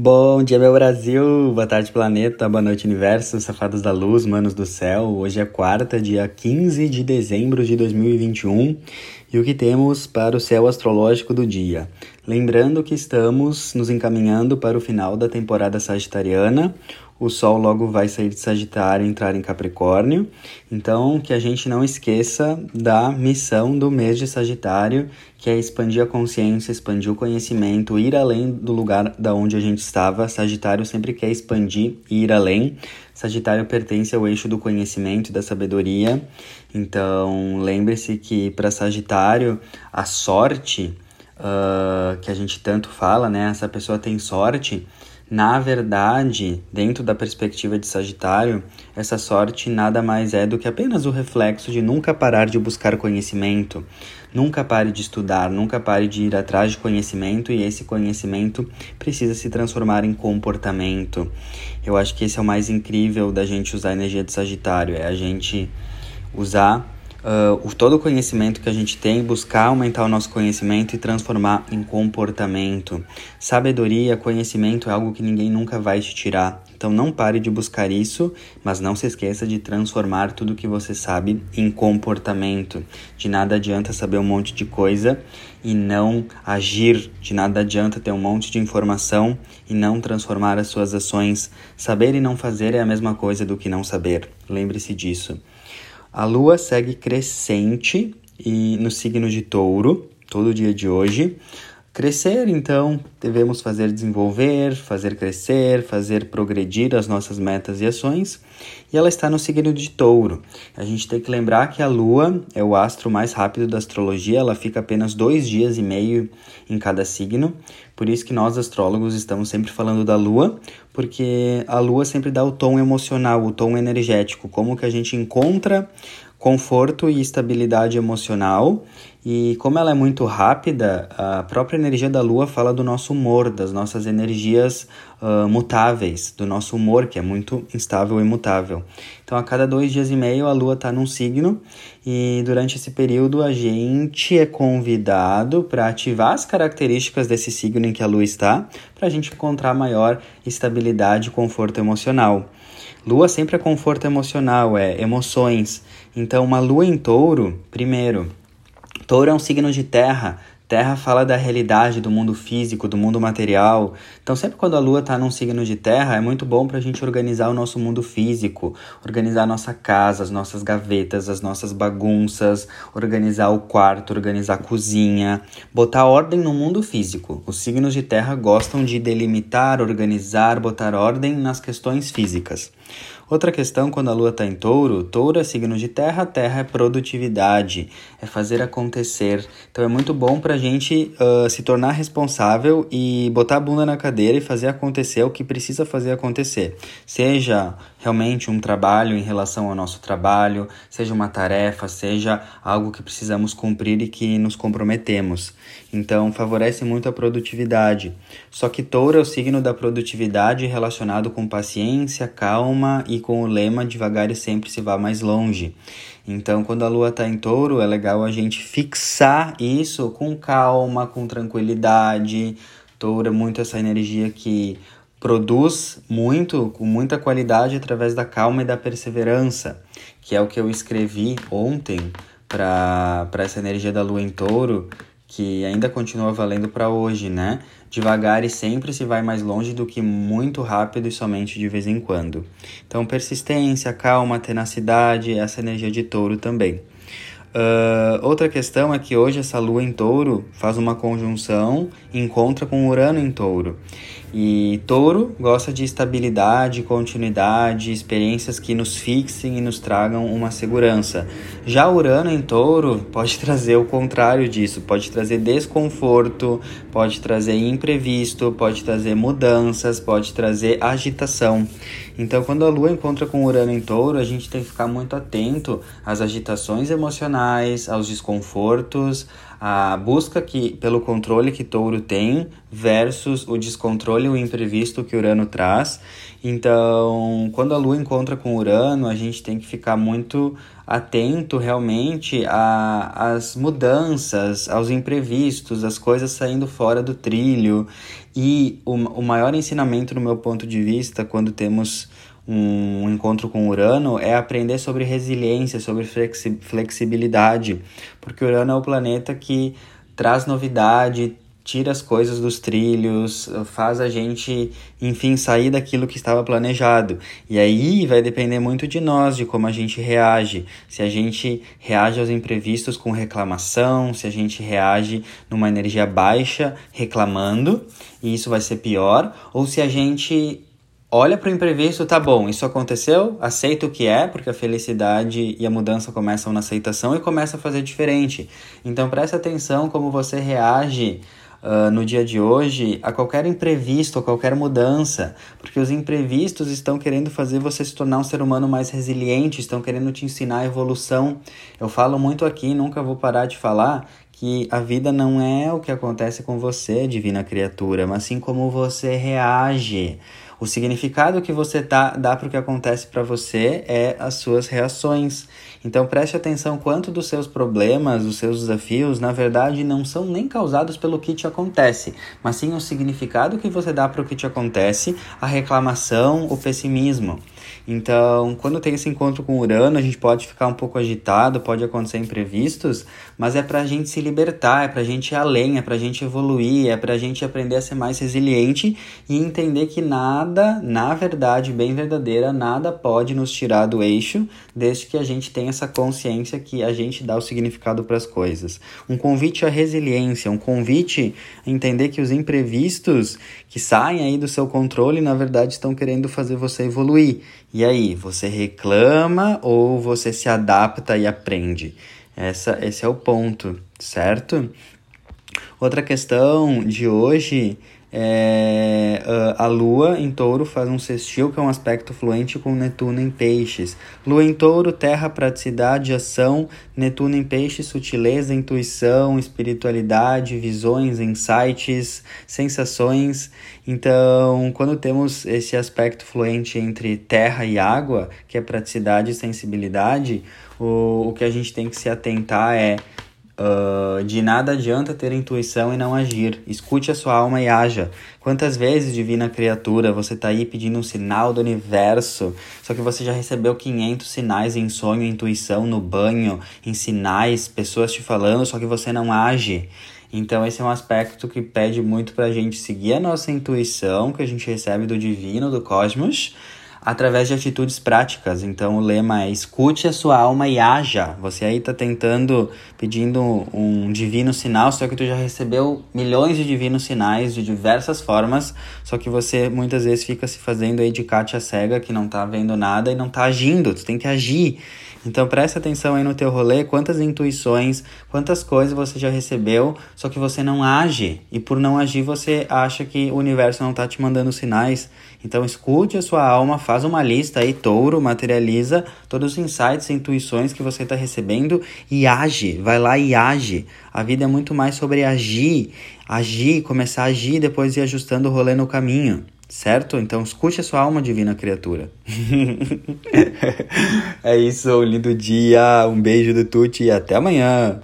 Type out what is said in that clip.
Bom dia, meu Brasil! Boa tarde, planeta! Boa noite, universo! Safados da luz, manos do céu! Hoje é quarta, dia 15 de dezembro de 2021 e o que temos para o céu astrológico do dia. Lembrando que estamos nos encaminhando para o final da temporada sagitariana, o Sol logo vai sair de Sagitário e entrar em Capricórnio. Então, que a gente não esqueça da missão do mês de Sagitário, que é expandir a consciência, expandir o conhecimento, ir além do lugar da onde a gente estava. Sagitário sempre quer expandir e ir além. Sagitário pertence ao eixo do conhecimento e da sabedoria. Então, lembre-se que para Sagitário, a sorte uh, que a gente tanto fala, né? Essa pessoa tem sorte na verdade, dentro da perspectiva de Sagitário, essa sorte nada mais é do que apenas o reflexo de nunca parar de buscar conhecimento, nunca pare de estudar, nunca pare de ir atrás de conhecimento e esse conhecimento precisa se transformar em comportamento. Eu acho que esse é o mais incrível da gente usar a energia de Sagitário, é a gente usar uh, todo o conhecimento que a gente tem, buscar aumentar o nosso conhecimento e transformar em comportamento. Sabedoria, conhecimento é algo que ninguém nunca vai te tirar. Então não pare de buscar isso, mas não se esqueça de transformar tudo que você sabe em comportamento. De nada adianta saber um monte de coisa e não agir. De nada adianta ter um monte de informação e não transformar as suas ações. Saber e não fazer é a mesma coisa do que não saber. Lembre-se disso. A lua segue crescente e no signo de Touro, todo dia de hoje. Crescer, então, devemos fazer desenvolver, fazer crescer, fazer progredir as nossas metas e ações. E ela está no signo de Touro. A gente tem que lembrar que a Lua é o astro mais rápido da astrologia, ela fica apenas dois dias e meio em cada signo. Por isso que nós, astrólogos, estamos sempre falando da Lua, porque a Lua sempre dá o tom emocional, o tom energético, como que a gente encontra conforto e estabilidade emocional. E como ela é muito rápida, a própria energia da Lua fala do nosso humor, das nossas energias uh, mutáveis, do nosso humor que é muito instável e mutável. Então, a cada dois dias e meio, a Lua está num signo e durante esse período a gente é convidado para ativar as características desse signo em que a Lua está, para a gente encontrar maior estabilidade e conforto emocional. Lua sempre é conforto emocional, é emoções. Então, uma lua em touro, primeiro, touro é um signo de terra, Terra fala da realidade, do mundo físico, do mundo material. Então, sempre quando a Lua está num signo de Terra, é muito bom para a gente organizar o nosso mundo físico, organizar a nossa casa, as nossas gavetas, as nossas bagunças, organizar o quarto, organizar a cozinha, botar ordem no mundo físico. Os signos de Terra gostam de delimitar, organizar, botar ordem nas questões físicas. Outra questão, quando a lua está em touro, touro é signo de terra, terra é produtividade, é fazer acontecer. Então é muito bom para a gente uh, se tornar responsável e botar a bunda na cadeira e fazer acontecer o que precisa fazer acontecer. Seja realmente um trabalho em relação ao nosso trabalho, seja uma tarefa, seja algo que precisamos cumprir e que nos comprometemos. Então favorece muito a produtividade. Só que touro é o signo da produtividade relacionado com paciência, calma e com o lema devagar e sempre se vá mais longe. Então, quando a lua está em touro, é legal a gente fixar isso com calma, com tranquilidade. Touro é muito essa energia que produz muito, com muita qualidade, através da calma e da perseverança, que é o que eu escrevi ontem para essa energia da lua em touro, que ainda continua valendo para hoje, né? Devagar e sempre se vai mais longe do que muito rápido e somente de vez em quando. Então, persistência, calma, tenacidade, essa energia de touro também. Uh, outra questão é que hoje essa lua em touro faz uma conjunção encontra com Urano em touro. E touro gosta de estabilidade, continuidade, experiências que nos fixem e nos tragam uma segurança. Já Urano em touro pode trazer o contrário disso, pode trazer desconforto, pode trazer imprevisto, pode trazer mudanças, pode trazer agitação. Então, quando a lua encontra com Urano em touro, a gente tem que ficar muito atento às agitações emocionais aos desconfortos, a busca que, pelo controle que Touro tem versus o descontrole e o imprevisto que Urano traz. Então, quando a Lua encontra com Urano, a gente tem que ficar muito atento realmente às mudanças, aos imprevistos, as coisas saindo fora do trilho. E o, o maior ensinamento, no meu ponto de vista, quando temos um encontro com Urano é aprender sobre resiliência, sobre flexi flexibilidade, porque Urano é o planeta que traz novidade, tira as coisas dos trilhos, faz a gente, enfim, sair daquilo que estava planejado. E aí vai depender muito de nós, de como a gente reage. Se a gente reage aos imprevistos com reclamação, se a gente reage numa energia baixa reclamando, e isso vai ser pior, ou se a gente olha para o imprevisto, tá bom, isso aconteceu, aceita o que é, porque a felicidade e a mudança começam na aceitação e começa a fazer diferente. Então preste atenção como você reage uh, no dia de hoje a qualquer imprevisto, a qualquer mudança, porque os imprevistos estão querendo fazer você se tornar um ser humano mais resiliente, estão querendo te ensinar a evolução. Eu falo muito aqui, nunca vou parar de falar que a vida não é o que acontece com você, divina criatura, mas sim como você reage. O significado que você tá, dá para o que acontece para você é as suas reações. Então preste atenção quanto dos seus problemas, dos seus desafios, na verdade não são nem causados pelo que te acontece, mas sim o significado que você dá para o que te acontece, a reclamação, o pessimismo. Então, quando tem esse encontro com Urano, a gente pode ficar um pouco agitado, pode acontecer imprevistos, mas é para a gente se libertar, é para a gente ir além, é para a gente evoluir, é para a gente aprender a ser mais resiliente e entender que nada, na verdade, bem verdadeira, nada pode nos tirar do eixo, desde que a gente tenha essa consciência que a gente dá o significado para as coisas. Um convite à resiliência, um convite a entender que os imprevistos que saem aí do seu controle, na verdade, estão querendo fazer você evoluir. E aí, você reclama ou você se adapta e aprende? Essa, esse é o ponto, certo? Outra questão de hoje é, a Lua em touro faz um sextil, que é um aspecto fluente com Netuno em peixes. Lua em touro, terra, praticidade, ação. Netuno em peixes, sutileza, intuição, espiritualidade, visões, insights, sensações. Então, quando temos esse aspecto fluente entre terra e água, que é praticidade e sensibilidade, o, o que a gente tem que se atentar é Uh, de nada adianta ter intuição e não agir. Escute a sua alma e haja. Quantas vezes, divina criatura, você está aí pedindo um sinal do universo, só que você já recebeu 500 sinais em sonho, intuição, no banho, em sinais, pessoas te falando, só que você não age. Então, esse é um aspecto que pede muito para a gente seguir a nossa intuição, que a gente recebe do divino, do cosmos, através de atitudes práticas. Então o lema é escute a sua alma e haja. Você aí está tentando, pedindo um divino sinal, só que tu já recebeu milhões de divinos sinais de diversas formas, só que você muitas vezes fica se fazendo aí de Kátia cega que não está vendo nada e não está agindo. Tu tem que agir. Então preste atenção aí no teu rolê, quantas intuições, quantas coisas você já recebeu, só que você não age. E por não agir você acha que o universo não está te mandando sinais. Então escute a sua alma, faz uma lista aí, touro, materializa todos os insights e intuições que você está recebendo e age. Vai lá e age. A vida é muito mais sobre agir, agir, começar a agir e depois ir ajustando o rolê no caminho. Certo? Então escute a sua alma, divina criatura. é isso, lindo dia, um beijo do Tuti e até amanhã.